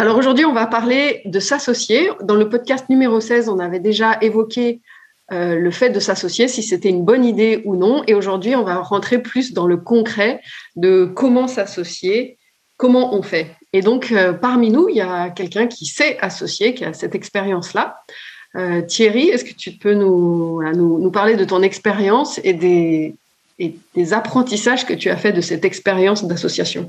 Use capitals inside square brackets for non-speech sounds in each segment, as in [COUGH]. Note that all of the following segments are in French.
Alors aujourd'hui, on va parler de s'associer. Dans le podcast numéro 16, on avait déjà évoqué euh, le fait de s'associer, si c'était une bonne idée ou non. Et aujourd'hui, on va rentrer plus dans le concret de comment s'associer, comment on fait. Et donc, euh, parmi nous, il y a quelqu'un qui sait associer, qui a cette expérience-là. Euh, Thierry, est-ce que tu peux nous, parler de ton expérience et des, et des apprentissages que tu as fait de cette expérience d'association?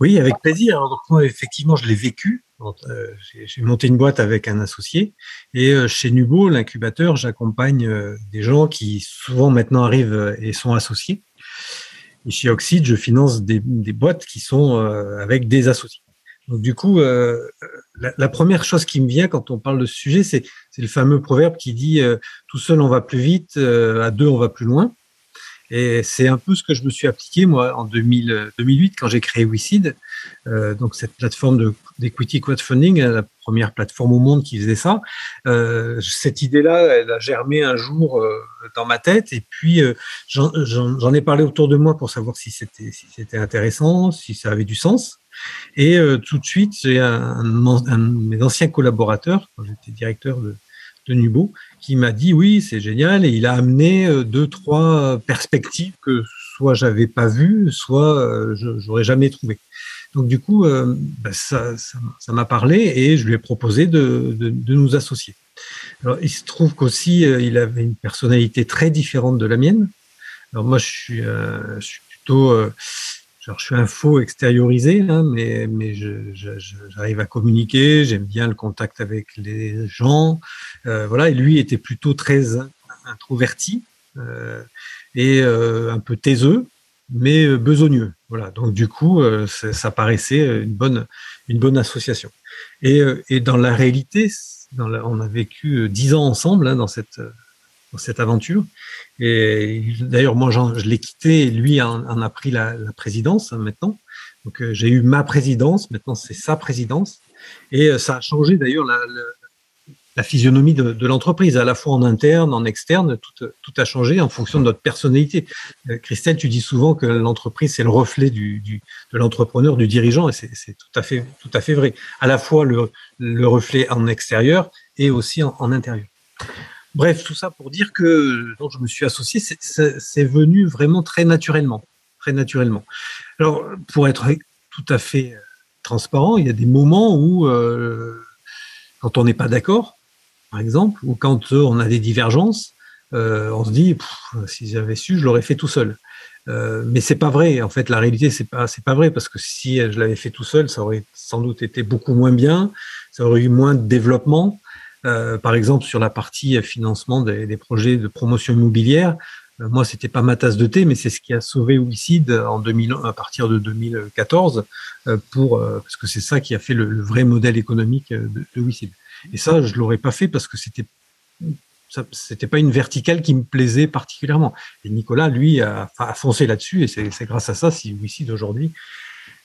Oui, avec plaisir. Moi, effectivement, je l'ai vécu. Euh, j'ai monté une boîte avec un associé et euh, chez Nubo, l'incubateur, j'accompagne euh, des gens qui souvent maintenant arrivent et sont associés. Et chez Oxide, je finance des, boîtes qui sont avec des associés. Donc du coup, la, première chose qui me vient quand on parle de ce sujet, c'est le fameux proverbe qui dit tout seul on va plus vite, à deux on va plus loin. Et c'est un peu ce que je me suis appliqué, moi, en 2000, 2008, quand j'ai créé WeSeed, euh, donc cette plateforme d'equity crowdfunding, la première plateforme au monde qui faisait ça. Euh, cette idée-là, elle a germé un jour euh, dans ma tête, et puis euh, j'en ai parlé autour de moi pour savoir si c'était intéressant, si ça avait du sens. Et euh, tout de suite, j'ai un, un, de mes anciens collaborateurs, quand j'étais directeur de, de Nubo, qui m'a dit oui, c'est génial, et il a amené euh, deux, trois perspectives que soit j'avais pas vues, soit euh, j'aurais jamais trouvé. Donc du coup, euh, bah, ça, ça, m'a parlé et je lui ai proposé de, de, nous associer. Alors il se trouve qu'aussi il avait une personnalité très différente de la mienne. Alors moi, je suis, je suis plutôt Genre, je suis un faux extériorisé, hein, mais, mais j'arrive à communiquer, j'aime bien le contact avec les gens. Euh, voilà, et lui était plutôt très introverti euh, et euh, un peu taiseux, mais euh, besogneux. Voilà, donc du coup, euh, ça, paraissait une bonne, une bonne association. Et, et dans la réalité, dans la, on a vécu dix ans ensemble hein, dans cette dans cette aventure. Et d'ailleurs, moi, je l'ai quitté lui en, a pris la, présidence hein, maintenant. Donc, euh, j'ai eu ma présidence, maintenant c'est sa présidence. Et euh, ça a changé d'ailleurs la, physionomie de, l'entreprise, à la fois en interne, en externe, tout, tout, a changé en fonction de notre personnalité. Euh, Christelle, tu dis souvent que l'entreprise, c'est le reflet de l'entrepreneur, du dirigeant, et c'est tout à fait, tout à fait vrai. À la fois le, le reflet en extérieur et aussi en intérieur. Bref, tout ça pour dire que je me suis associé, c'est venu vraiment très naturellement. Très naturellement. Alors, pour être tout à fait euh, transparent, il y a des moments où, euh, quand on n'est pas d'accord, par exemple, ou quand euh, on a des divergences, on se dit, si j'avais su, je l'aurais fait tout seul. Euh, mais c'est pas vrai. En fait, la réalité, c'est pas, c'est pas vrai parce que si je l'avais fait tout seul, ça aurait sans doute été beaucoup moins bien, ça aurait eu moins de développement. Euh, par exemple, sur la partie financement des, projets de promotion immobilière, euh, moi, c'était pas ma tasse de thé, mais c'est ce qui a sauvé Wicid en 2000, à partir de 2014, euh, pour parce que c'est ça qui a fait le, vrai modèle économique de, de. Et ça, je l'aurais pas fait parce que c'était c'était pas une verticale qui me plaisait particulièrement. Et Nicolas, lui, a, foncé là-dessus, et c'est grâce à ça si Wicid aujourd'hui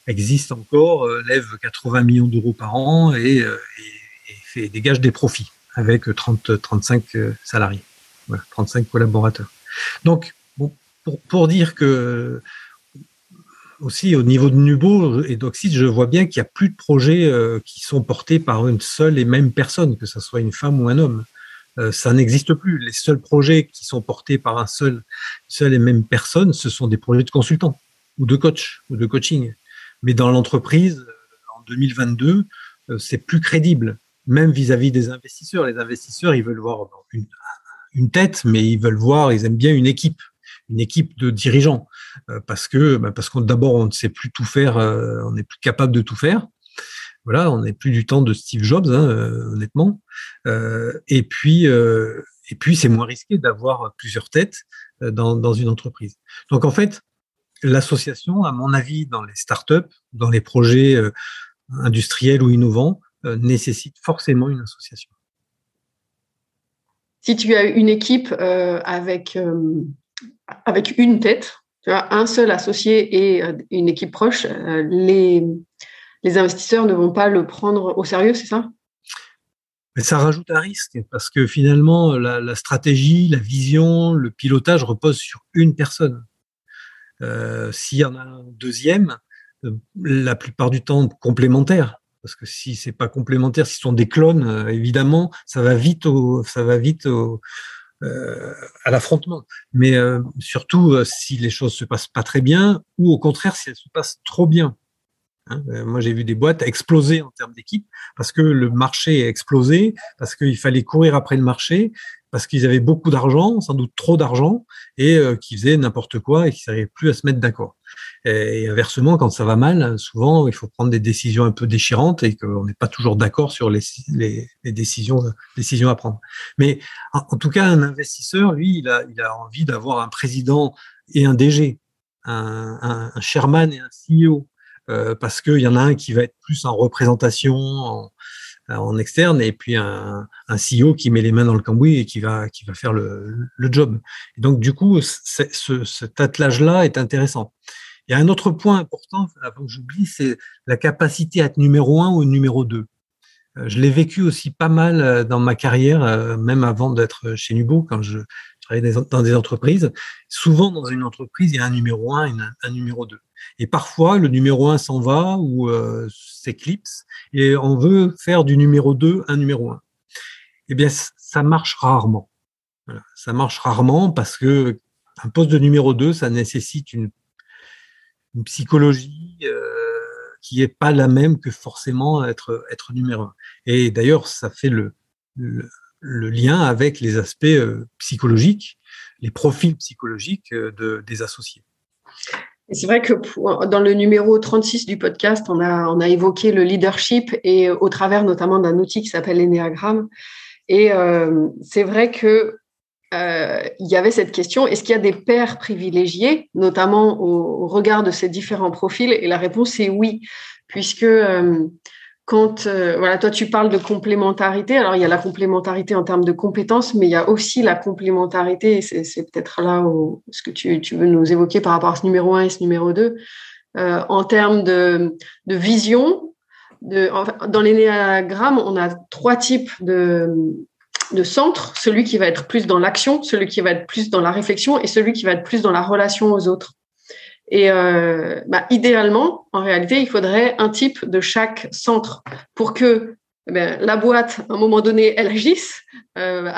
existe encore, lève 80 millions d'euros par an et et dégage des profits avec 30, 35 euh, salariés, 35 collaborateurs. Donc, pour, dire que aussi au niveau de Nubo et d'Oxide, je vois bien qu'il n'y a plus de projets euh, qui sont portés par une seule et même personne, que ce soit une femme ou un homme. Euh, ça n'existe plus. Les seuls projets qui sont portés par un seul, seule et même personne, ce sont des projets de consultants ou de coach ou de coaching. Mais dans l'entreprise, en 2022, c'est plus crédible même vis-à-vis des investisseurs. Les investisseurs, ils veulent voir une, tête, mais ils veulent voir, ils aiment bien une équipe, une équipe de dirigeants, euh, parce que bah, parce qu'on d'abord on ne sait plus tout faire, euh, on n'est plus capable de tout faire. Voilà, on n'est plus du temps de Steve Jobs, hein, euh, honnêtement. et puis et puis c'est moins risqué d'avoir plusieurs têtes dans une entreprise. Donc en fait, l'association, à mon avis, dans les startups, dans les projets industriels ou innovants, nécessite forcément une association. Si tu as une équipe avec, avec une tête, tu vois, un seul associé et une équipe proche, les, les investisseurs ne vont pas le prendre au sérieux, c'est ça? Mais ça rajoute un risque parce que finalement, la, stratégie, la vision, le pilotage reposent sur une personne. Euh, S'il y en a un deuxième, euh, la plupart du temps complémentaire, parce que si c'est pas complémentaire, si ce sont des clones, euh, évidemment, ça va vite au, ça va vite au, euh, à l'affrontement. Mais euh, surtout si les choses se passent pas très bien, ou au contraire si elles se passent trop bien. Hein. Euh, moi, j'ai vu des boîtes exploser en termes d'équipe parce que le marché a explosé, parce qu'il fallait courir après le marché, parce qu'ils avaient beaucoup d'argent, sans doute trop d'argent, et euh, qu'ils faisaient n'importe quoi et qu'ils n'arrivaient plus à se mettre d'accord. Et, inversement, quand ça va mal, souvent, il faut prendre des décisions un peu déchirantes et qu'on n'est pas toujours d'accord sur les, décisions, à prendre. Mais en, tout cas, un investisseur, lui, il a, envie d'avoir un président et un DG, un, un, un chairman et un CEO parce qu'il y en a un qui va être plus en représentation, en, externe, et puis un, CEO qui met les mains dans le cambouis et qui va, qui va faire le, job. Et donc, du coup, ce, cet attelage-là est intéressant. Il y a un autre point important, avant que j'oublie, c'est la capacité à être numéro un ou numéro deux. Euh, je l'ai vécu aussi pas mal euh, dans ma carrière, même avant d'être chez Nubo, quand je dans des entreprises. Souvent, dans une entreprise, il y a un numéro un et un numéro deux. Et parfois, le numéro 1 s'en va ou euh, s'éclipse et on veut faire du numéro 2 un numéro 1. Eh bien, ça marche rarement. Voilà. Ça marche rarement parce que un poste de numéro 2, ça nécessite une, une psychologie euh, qui n'est pas la même que forcément être, être numéro 1. Et d'ailleurs, ça fait le, le, le, lien avec les aspects euh, psychologiques, les profils psychologiques euh, de, des associés. C'est vrai que dans le numéro 36 du podcast, on a, évoqué le leadership et au travers notamment d'un outil qui s'appelle l'Enneagramme. Et euh, c'est vrai que euh, il y avait cette question est-ce qu'il y a des pairs privilégiés, notamment au, regard de ces différents profils? Et la réponse est oui, puisque euh, quand euh, voilà, toi tu parles de complémentarité, alors il y a la complémentarité en termes de compétences, mais il y a aussi la complémentarité, c'est peut-être là où, ce que tu, veux nous évoquer par rapport à ce numéro 1 et ce numéro 2, euh, en termes de, vision. Dans l'énéagramme, on a trois types de centres, celui qui va être plus dans l'action, celui qui va être plus dans la réflexion et celui qui va être plus dans la relation aux autres. Et euh, bah, idéalement, en réalité, il faudrait un type de chaque centre pour que eh la boîte, à un moment donné, elle agisse, euh,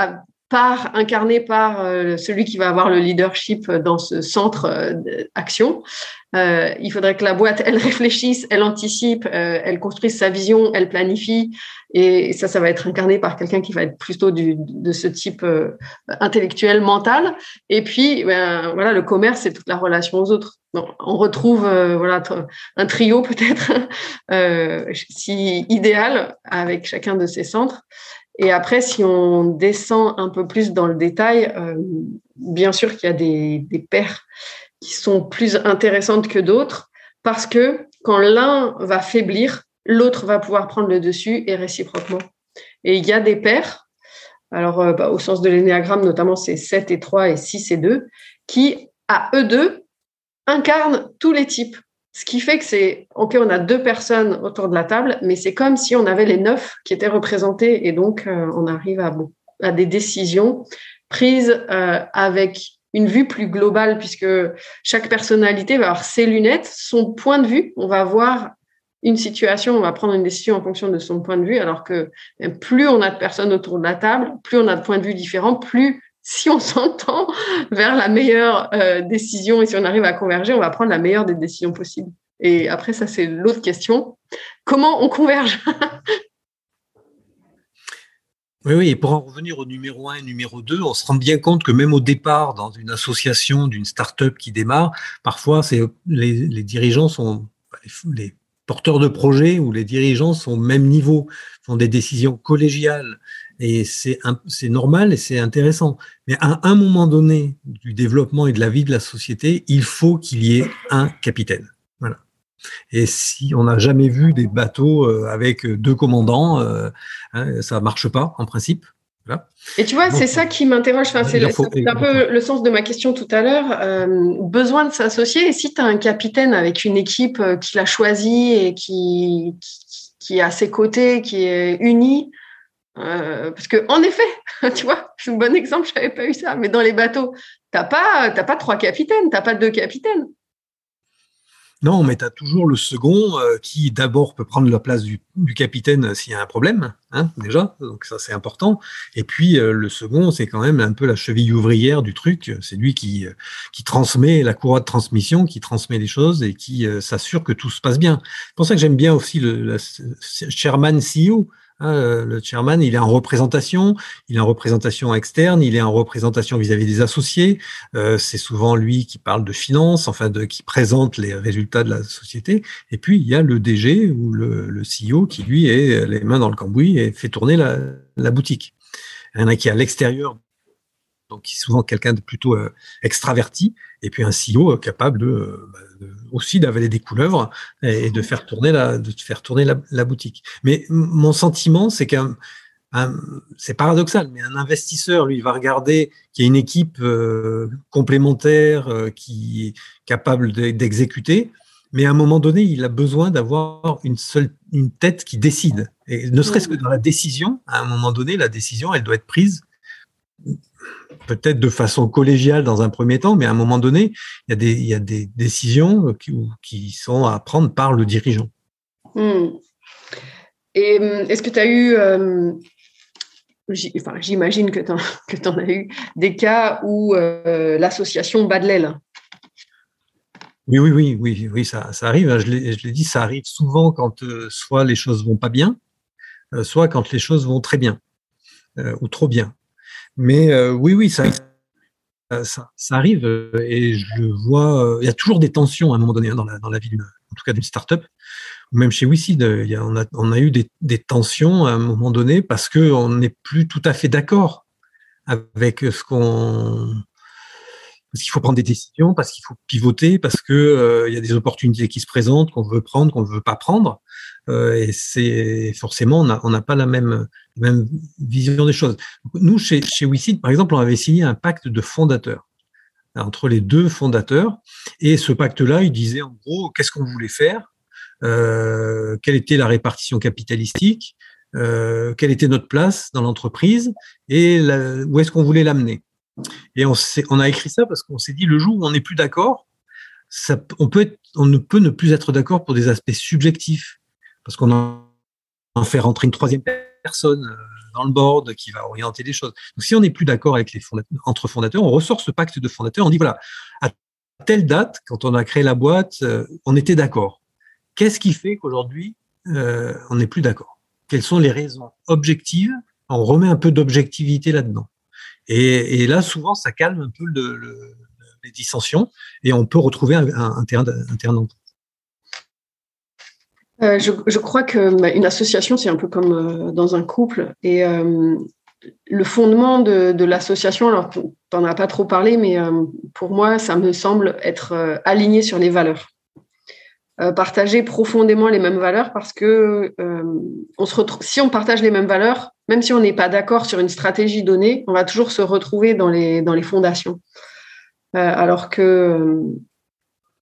par incarné par euh, celui qui va avoir le leadership dans ce centre d'action. Euh, il faudrait que la boîte, elle réfléchisse, elle anticipe, euh, elle construise sa vision, elle planifie. Et ça, ça va être incarné par quelqu'un qui va être plutôt du, de ce type euh, intellectuel, mental. Et puis, ben, voilà, le commerce, c'est toute la relation aux autres. on retrouve voilà un trio [LAUGHS] peut-être si idéal avec chacun de ces centres. Et après, si on descend un peu plus dans le détail, bien sûr qu'il y a des, des paires qui sont plus intéressantes que d'autres parce que quand l'un va faiblir, l'autre va pouvoir prendre le dessus et réciproquement. Et il y a des paires, alors euh, bah, au sens de l'énéagramme notamment c'est 7 et 3 et 6 et 2, qui à eux deux incarnent tous les types. Ce qui fait que c'est, ok, on a deux personnes autour de la table, mais c'est comme si on avait les neuf qui étaient représentés et donc euh, on arrive à, des décisions prises euh, avec une vue plus globale puisque chaque personnalité va avoir ses lunettes, son point de vue. On va voir une situation, on va prendre une décision en fonction de son point de vue, alors que ben, plus on a de personnes autour de la table, plus on a de points de vue différents, plus si on [LAUGHS] s'entend vers la meilleure euh, décision et si on arrive à converger, on va prendre la meilleure des décisions possibles. Et après, ça, c'est l'autre question. Comment on converge? [LAUGHS] Oui, oui, et pour en revenir au numéro 1 et numéro 2, on se rend bien compte que même au départ, dans une association, d'une start-up qui démarre, parfois les, les, dirigeants sont les, porteurs de projets ou les dirigeants sont au même niveau, font des décisions collégiales. Et c'est normal et c'est intéressant. Mais à un moment donné du développement et de la vie de la société, il faut qu'il y ait un capitaine. Et si on n'a jamais vu des bateaux avec deux commandants, hein, ça marche pas en principe. Et tu vois, c'est ça qui m'interroge. Enfin, c'est un peu le sens de ma question tout à l'heure. Euh, besoin de s'associer. Et si tu as un capitaine avec une équipe euh, qui l'a choisi et qui, qui, est à ses côtés, qui est uni, euh, parce que en effet, [LAUGHS] tu vois, c'est un bon exemple. Je n'avais pas eu ça. Mais dans les bateaux, t'as pas, pas trois capitaines, t'as pas deux capitaines. Non, mais tu toujours le second euh, qui d'abord peut prendre la place du, capitaine euh, s'il y a un problème, hein, déjà, donc ça c'est important. Et puis euh, le second, c'est quand même un peu la cheville ouvrière du truc, c'est lui qui, qui transmet la courroie de transmission, qui transmet les choses et qui s'assure que tout se passe bien. C'est pour ça que j'aime bien aussi le, le Sherman CEO, Hein, le chairman, il est en représentation, il est en représentation externe, il est en représentation vis-à-vis des associés. Euh, c'est souvent lui qui parle de finances, enfin de qui présente les résultats de la société. Et puis il y a le DG ou le, le CEO qui lui est les mains dans le cambouis et fait tourner la, la boutique. Il y en a qui est à l'extérieur donc qui est souvent quelqu'un de plutôt euh, extraverti, et puis un CEO capable euh, bah, de, aussi d'avaler des couleuvres et, de faire tourner la, de faire tourner la, boutique. Mais mon sentiment, c'est qu'un c'est paradoxal, mais un investisseur, lui, va regarder qu'il y a une équipe complémentaire qui est capable d'exécuter, mais à un moment donné, il a besoin d'avoir une seule une tête qui décide. Et ne serait-ce que dans la décision, à un moment donné, la décision, elle doit être prise peut-être de façon collégiale dans un premier temps, mais à un moment donné, il y a des, il y a des décisions qui, qui sont à prendre par le dirigeant. Hmm. Et hum, est-ce que tu as eu, euh, enfin, j'imagine que tu en, [LAUGHS] as eu, des cas où euh, l'association bat de l'aile? Oui, oui, oui, oui, oui, ça, ça arrive. Hein. Je l'ai dit, ça arrive souvent quand euh, soit les choses vont pas bien, soit quand les choses vont très bien ou trop bien. Mais euh, oui, oui, ça, ça, arrive euh, et je vois. Euh, il y a toujours des tensions à un moment donné hein, dans, la, dans la vie, en tout cas d'une start-up, même chez WeSeed, on, a, on a eu des, des, tensions à un moment donné parce qu'on n'est plus tout à fait d'accord avec ce qu'on. Parce qu'il faut prendre des décisions, parce qu'il faut pivoter, parce que il y a des opportunités qui se présentent qu'on veut prendre, qu'on ne veut pas prendre. Euh, et c'est forcément, on n'a pas la même, vision des choses. Nous, chez, chez WeSeed, par exemple, on avait signé un pacte de fondateurs entre les deux fondateurs. Et ce pacte-là, il disait en gros qu'est-ce qu'on voulait faire, euh, quelle était la répartition capitalistique, euh, quelle était notre place dans l'entreprise? Et où est-ce qu'on voulait l'amener? Et on, a écrit ça parce qu'on s'est dit le jour où on n'est plus d'accord, on, on ne peut ne plus être d'accord pour des aspects subjectifs parce qu'on en fait rentrer une troisième personne euh, dans le board qui va orienter les choses. Donc, si on n'est plus d'accord avec les entre fondateurs, on ressort ce pacte de fondateurs, on dit voilà, à telle date, quand on a créé la boîte, euh, on était d'accord. Qu'est-ce qui fait qu'aujourd'hui, euh, on n'est plus d'accord? Quelles sont les raisons objectives? On remet un peu d'objectivité là-dedans. Et, là, souvent, ça calme un peu les dissensions et on peut retrouver un, un terrain d'entente. Euh, je, crois que bah, association, c'est un peu comme euh, dans un couple. Et euh, le fondement de, l'association, alors tu n'en as pas trop parlé, mais pour moi, ça me semble être aligné sur les valeurs. partager profondément les mêmes valeurs parce que on se retrouve, si on partage les mêmes valeurs, même si on n'est pas d'accord sur une stratégie donnée, on va toujours se retrouver dans les, dans les fondations. alors que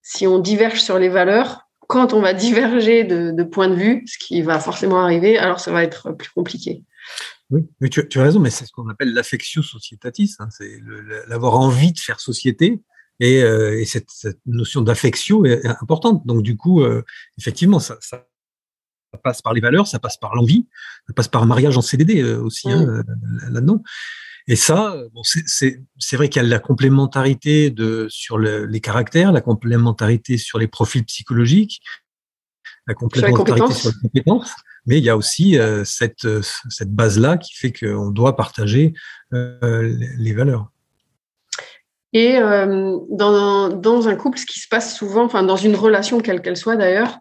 si on diverge sur les valeurs, quand on va diverger de, de point de vue, ce qui va forcément arriver, alors ça va être plus compliqué. Oui, mais tu, as raison, mais c'est ce qu'on appelle l'affectio societatis, hein, c'est l'avoir envie de faire société, et, euh, et cette, cette, notion d'affectio est importante. Donc du coup, euh, effectivement, ça, ça, passe par les valeurs, ça passe par l'envie, ça passe par un mariage en CDD euh, aussi hein, mmh. là-dedans. Et ça, bon, c'est vrai qu'il y a la complémentarité de, sur le, les caractères, la complémentarité sur les profils psychologiques, la complémentarité sur les compétences, mais il y a aussi euh, cette, cette base-là qui fait qu'on doit partager euh, les valeurs. Et euh, dans, dans, un couple, ce qui se passe souvent, enfin dans une relation quelle qu'elle soit d'ailleurs,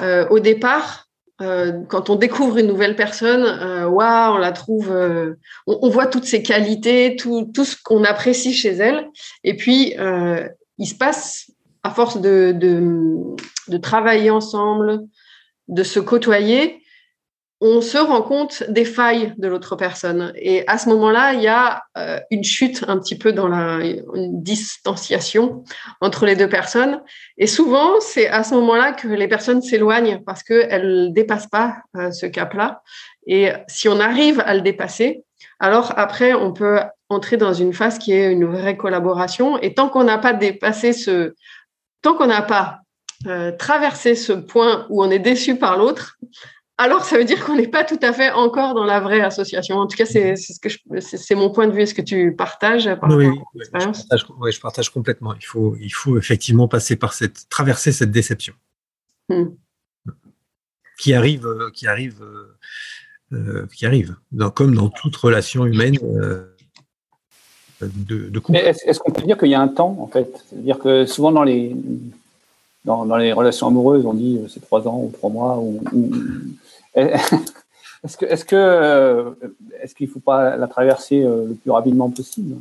euh, au départ, euh, quand on découvre une nouvelle personne, euh, on la trouve, euh, on, voit toutes ses qualités, tout, tout ce qu'on apprécie chez elle. Et puis, il se passe à force de, de, travailler ensemble, de se côtoyer, on se rend compte des failles de l'autre personne. Et à ce moment-là, il y a euh, une chute un petit peu dans la distanciation entre les deux personnes. Et souvent, c'est à ce moment-là que les personnes s'éloignent parce qu'elles ne dépassent pas euh, ce cap-là. Et si on arrive à le dépasser, alors après, on peut entrer dans une phase qui est une vraie collaboration. Et tant qu'on n'a pas dépassé ce, tant qu'on n'a pas euh, traversé ce point où on est déçu par l'autre, alors ça veut dire qu'on n'est pas tout à fait encore dans la vraie association. En tout cas, c'est ce que c'est mon point de vue. Est-ce que tu partages par oui, oui, je partage, je partage, complètement. Il faut, il faut effectivement passer par cette, traverser cette déception hmm. qui arrive, euh, qui arrive, euh, euh, qui arrive, comme dans toute relation humaine. de, de couple. Est-ce qu'on peut dire qu'il y a un temps, en fait? C'est-à-dire que souvent dans les, dans, les relations amoureuses, on dit c'est trois ans ou trois mois. ou [LAUGHS] Est-ce que, est-ce que, euh, est-ce qu'il ne faut pas la traverser euh, le plus rapidement possible?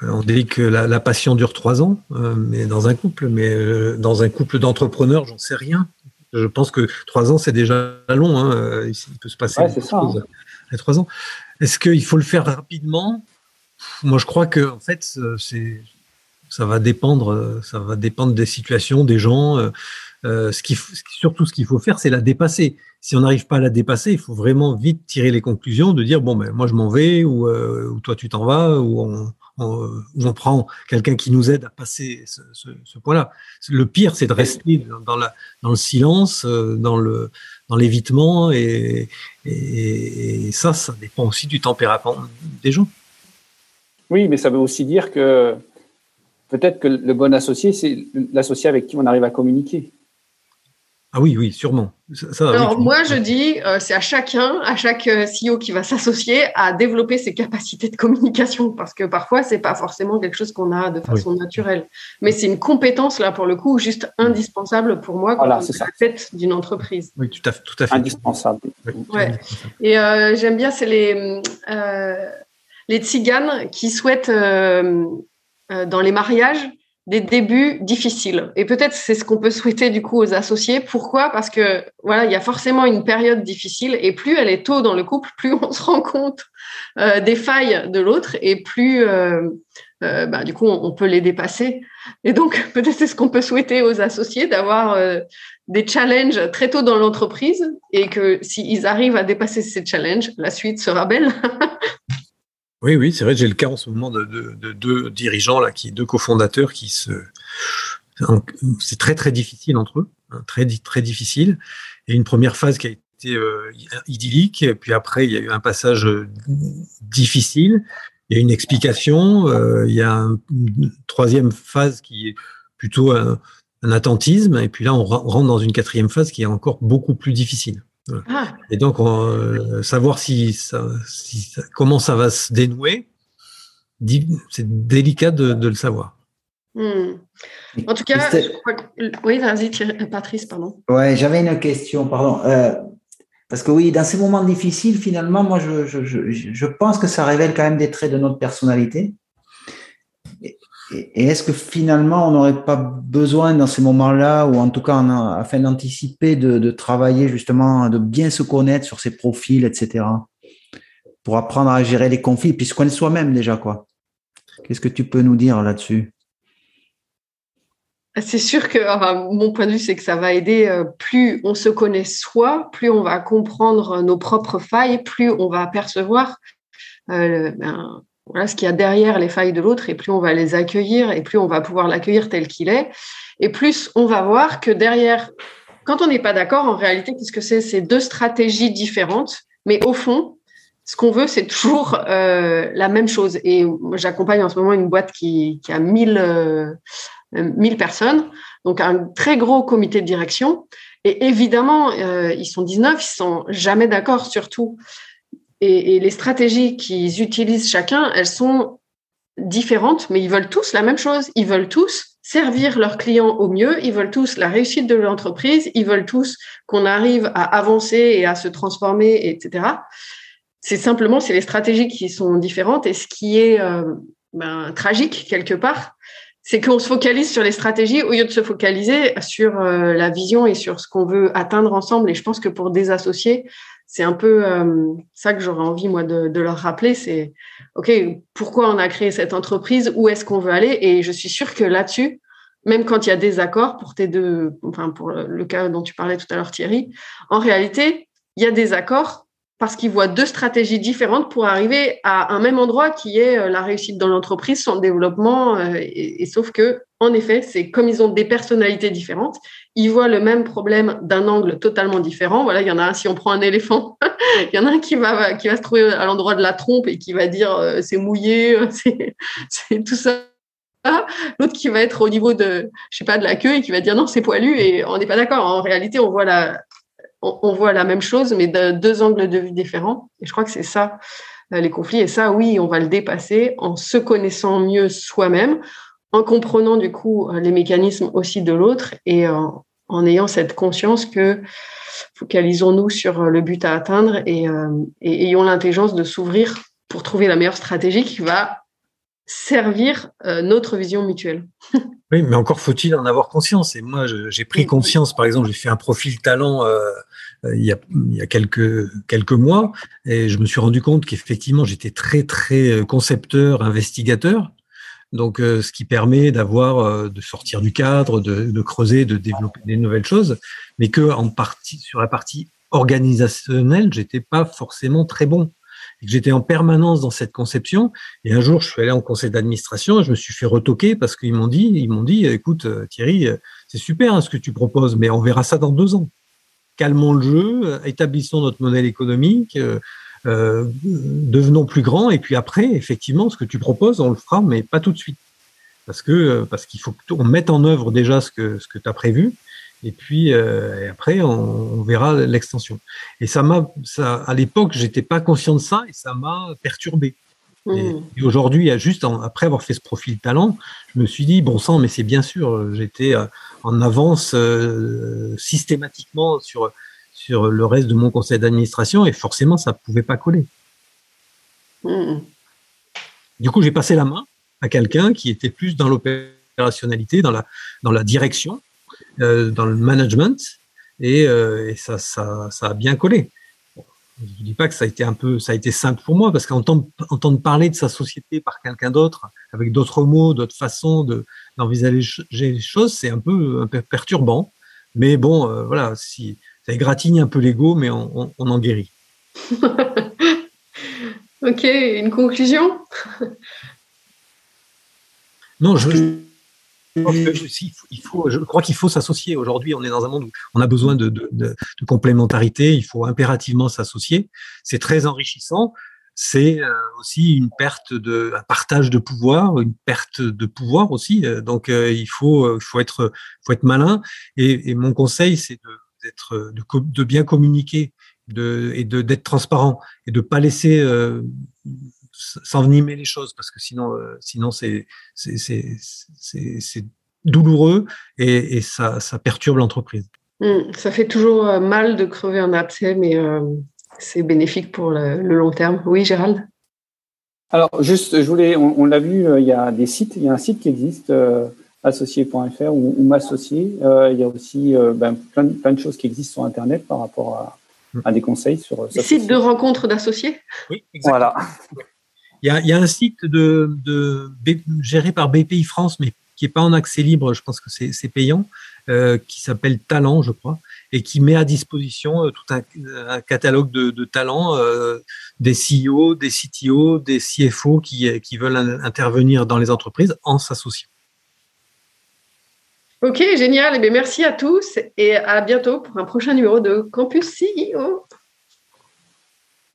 On dit que la, passion dure trois ans, euh, mais dans un couple, mais dans un couple d'entrepreneurs, j'en sais rien. Je pense que trois ans, c'est déjà long. Hein. Il peut se passer ouais, c'est ça, hein. trois ans. Est-ce qu'il faut le faire rapidement? Moi, je crois que en fait, c'est ça va dépendre, ça va dépendre des situations, des gens. Euh, qui, surtout, ce qu'il faut faire, c'est la dépasser. Si on n'arrive pas à la dépasser, il faut vraiment vite tirer les conclusions de dire bon ben moi je m'en vais ou, euh, toi tu t'en vas ou on, prend quelqu'un qui nous aide à passer ce, ce, ce point-là. Le pire, c'est de rester dans, le silence, euh, dans l'évitement et, et, ça, ça dépend aussi du tempérament des gens. Oui, mais ça veut aussi dire que peut-être que le bon associé, c'est l'associé avec qui on arrive à communiquer. Ah oui, oui, sûrement. Alors moi, je dis, euh, c'est à chacun, à chaque euh, CEO qui va s'associer à développer ses capacités de communication, parce que parfois, c'est pas forcément quelque chose qu'on a de façon naturelle, mais c'est une compétence là pour le coup juste indispensable pour moi quand voilà, c'est la tête d'une entreprise. Oui, tout à fait, tout à fait. Indispensable. ouais. Et euh, j'aime bien, c'est les les tziganes qui souhaitent dans les mariages des débuts difficiles. Et peut-être c'est ce qu'on peut souhaiter du coup aux associés. Pourquoi? Parce que voilà, il y a forcément une période difficile et plus elle est tôt dans le couple, [LAUGHS] plus on se rend compte euh, des failles de l'autre et plus euh, euh, bah, du coup on, peut les dépasser. Et donc [LAUGHS] peut-être c'est ce qu'on peut souhaiter aux associés d'avoir des challenges très tôt dans l'entreprise et que s'ils arrivent à dépasser ces challenges, la suite sera belle. [LAUGHS] Oui, oui, c'est vrai, j'ai le cas en ce moment de, deux dirigeants, là, qui, deux cofondateurs qui se. C'est très, très difficile entre eux, hein, très, très difficile. Et une première phase qui a été euh, idyllique, puis après, il y a eu un passage euh, difficile, il y a une explication, euh, il y a une troisième phase qui est plutôt un attentisme, et puis là, on rentre dans une quatrième phase qui est encore beaucoup plus difficile. Ah. Et donc, euh, savoir si, ça, si comment ça va se dénouer, c'est délicat de, de, le savoir. Hmm. En tout cas, je crois que... oui, vas-y, Patrice, pardon. Ouais, j'avais une question, pardon. Euh, parce que oui, dans ces moments difficiles, finalement, moi, je, je, je, je, pense que ça révèle quand même des traits de notre personnalité. Et est-ce que finalement, on n'aurait pas besoin dans ces moments-là, ou en tout cas afin d'anticiper, de, travailler justement, de bien se connaître sur ses profils, etc., pour apprendre à gérer les conflits, puis se connaître soi-même déjà, quoi? Qu'est-ce que tu peux nous dire là-dessus? C'est sûr que mon point de vue, c'est que ça va aider. Euh, plus on se connaît soi, plus on va comprendre nos propres failles, plus on va apercevoir euh, ce qu'il y a derrière les failles de l'autre, et plus on va les accueillir, et plus on va pouvoir l'accueillir tel qu'il est, et plus on va voir que derrière, quand on n'est pas d'accord, en réalité, qu'est-ce que c'est? C'est deux stratégies différentes, mais au fond, ce qu'on veut, c'est toujours euh, la même chose. Et j'accompagne en ce moment une boîte qui, a 1000, euh, personnes, donc un très gros comité de direction. Et évidemment, euh, ils sont 19, ils sont jamais d'accord sur tout. Et, les stratégies qu'ils utilisent chacun, elles sont différentes, mais ils veulent tous la même chose. Ils veulent tous servir leurs clients au mieux, ils veulent tous la réussite de l'entreprise, ils veulent tous qu'on arrive à avancer et à se transformer, etc. C'est simplement, c'est les stratégies qui sont différentes et ce qui est euh, ben, tragique quelque part, c'est qu'on se focalise sur les stratégies au lieu de se focaliser sur euh, la vision et sur ce qu'on veut atteindre ensemble. Et je pense que pour des associés, c'est un peu euh, ça que j'aurais envie, moi, de, leur rappeler. C'est, OK, pourquoi on a créé cette entreprise? Où est-ce qu'on veut aller? Et je suis sûre que là-dessus, même quand il y a des accords pour tes deux, enfin, pour le cas dont tu parlais tout à l'heure, Thierry, en réalité, il y a des accords parce qu'ils voient deux stratégies différentes pour arriver à un même endroit qui est euh, la réussite dans l'entreprise, son développement. Euh, et, sauf que, en effet, c'est comme ils ont des personnalités différentes, ils voient le même problème d'un angle totalement différent. Voilà, il y en a un, si on prend un éléphant, [LAUGHS] il y en a un qui va, se trouver à l'endroit de la trompe et qui va dire euh, c'est mouillé, [LAUGHS] c'est tout ça. L'autre qui va être au niveau de, je pas, de la queue et qui va dire non, c'est poilu et on n'est pas d'accord. En réalité, on voit la, on, voit la même chose, mais de deux angles de vue différents. Et je crois que c'est ça, euh, les conflits. Et ça, oui, on va le dépasser en se connaissant mieux soi-même, en comprenant du coup euh, les mécanismes aussi de l'autre et en, ayant cette conscience que focalisons-nous sur le but à atteindre et, euh, et ayons l'intelligence de s'ouvrir pour trouver la meilleure stratégie qui va servir notre vision mutuelle. [LAUGHS] Oui, mais encore faut-il en avoir conscience. Et moi, j'ai pris conscience, par exemple, j'ai fait un profil talent euh, euh, il, y a, il, y a, quelques quelques mois, et je me suis rendu compte qu'effectivement, j'étais très très euh, concepteur, investigateur. Donc, ce qui permet d'avoir, de sortir du cadre, de, de, creuser, de développer des nouvelles choses, mais que en partie sur la partie organisationnelle, j'étais pas forcément très bon et que j'étais en permanence dans cette conception. Et un jour, je suis allé en conseil d'administration et je me suis fait retoquer parce qu'ils m'ont dit, ils m'ont dit, écoute, euh, Thierry, euh, c'est super hein, ce que tu proposes, mais on verra ça dans deux ans. Calmons le jeu, euh, établissons notre modèle économique, euh, devenons plus grands, et puis après, effectivement, ce que tu proposes, on le fera, mais pas tout de suite. Parce que parce qu'il faut qu'on mette en œuvre déjà ce que ce que tu as prévu, et puis euh, après on, on verra l'extension. Et ça m'a, ça, à l'époque, j'étais pas conscient de ça et ça m'a perturbé. Et, mmh. et aujourd'hui, juste après avoir fait ce profil talent, je me suis dit bon sang, mais c'est bien sûr, j'étais euh, en avance euh, systématiquement sur sur le reste de mon conseil d'administration et forcément ça pouvait pas coller. Mmh. Du coup, j'ai passé la main à quelqu'un qui était plus dans l'opérationnalité, dans la dans la direction euh, dans le management et, euh, et ça, ça, ça, a bien collé. Je ne dis pas que ça a été un peu, ça a été simple pour moi parce qu'entendre entendre parler de sa société par quelqu'un d'autre, avec d'autres mots, d'autres façons de d'envisager les choses, c'est un peu, un peu perturbant. Mais bon, euh, voilà, si ça égratigne un peu l'ego, mais on, on, on, en guérit. [LAUGHS] ok, une conclusion? Non, je, il faut, je crois qu'il faut s'associer. Aujourd'hui, on est dans un monde où on a besoin de, de, de, de complémentarité. Il faut impérativement s'associer. C'est très enrichissant. C'est euh, aussi une perte de, un partage de pouvoir, une perte de pouvoir aussi. Euh, donc, euh, il faut, faut être, faut être malin. Et, et mon conseil, c'est de, d'être, de, de, bien communiquer, de, et de d'être transparent et de pas laisser euh, s'envenimer les choses parce que sinon, euh, sinon c'est c'est douloureux et, et ça, ça, perturbe l'entreprise. Mmh, ça fait toujours euh, mal de crever un abcès, mais euh, c'est bénéfique pour le, le, long terme. Oui, Gérald? Alors, juste, je voulais, on, on l'a vu, il y a des sites, il y a un site qui existe, euh, associé.fr ou, ou m'associer. il y a aussi ben, plein, plein de choses qui existent sur Internet par rapport à, à des conseils sur. Site de rencontre d'associés? Oui, exactement. Voilà. Il y a, il y a un site de, de, géré par BPI France, mais qui est pas en accès libre, je pense que c'est payant, euh, qui s'appelle Talent, je crois, et qui met à disposition euh, tout un, un, catalogue de, de talents, euh, des CEO, des CTO, des CFO qui, qui veulent intervenir dans les entreprises en s'associant. Ok, génial. Eh bien, merci à tous et à bientôt pour un prochain numéro de Campus CEO.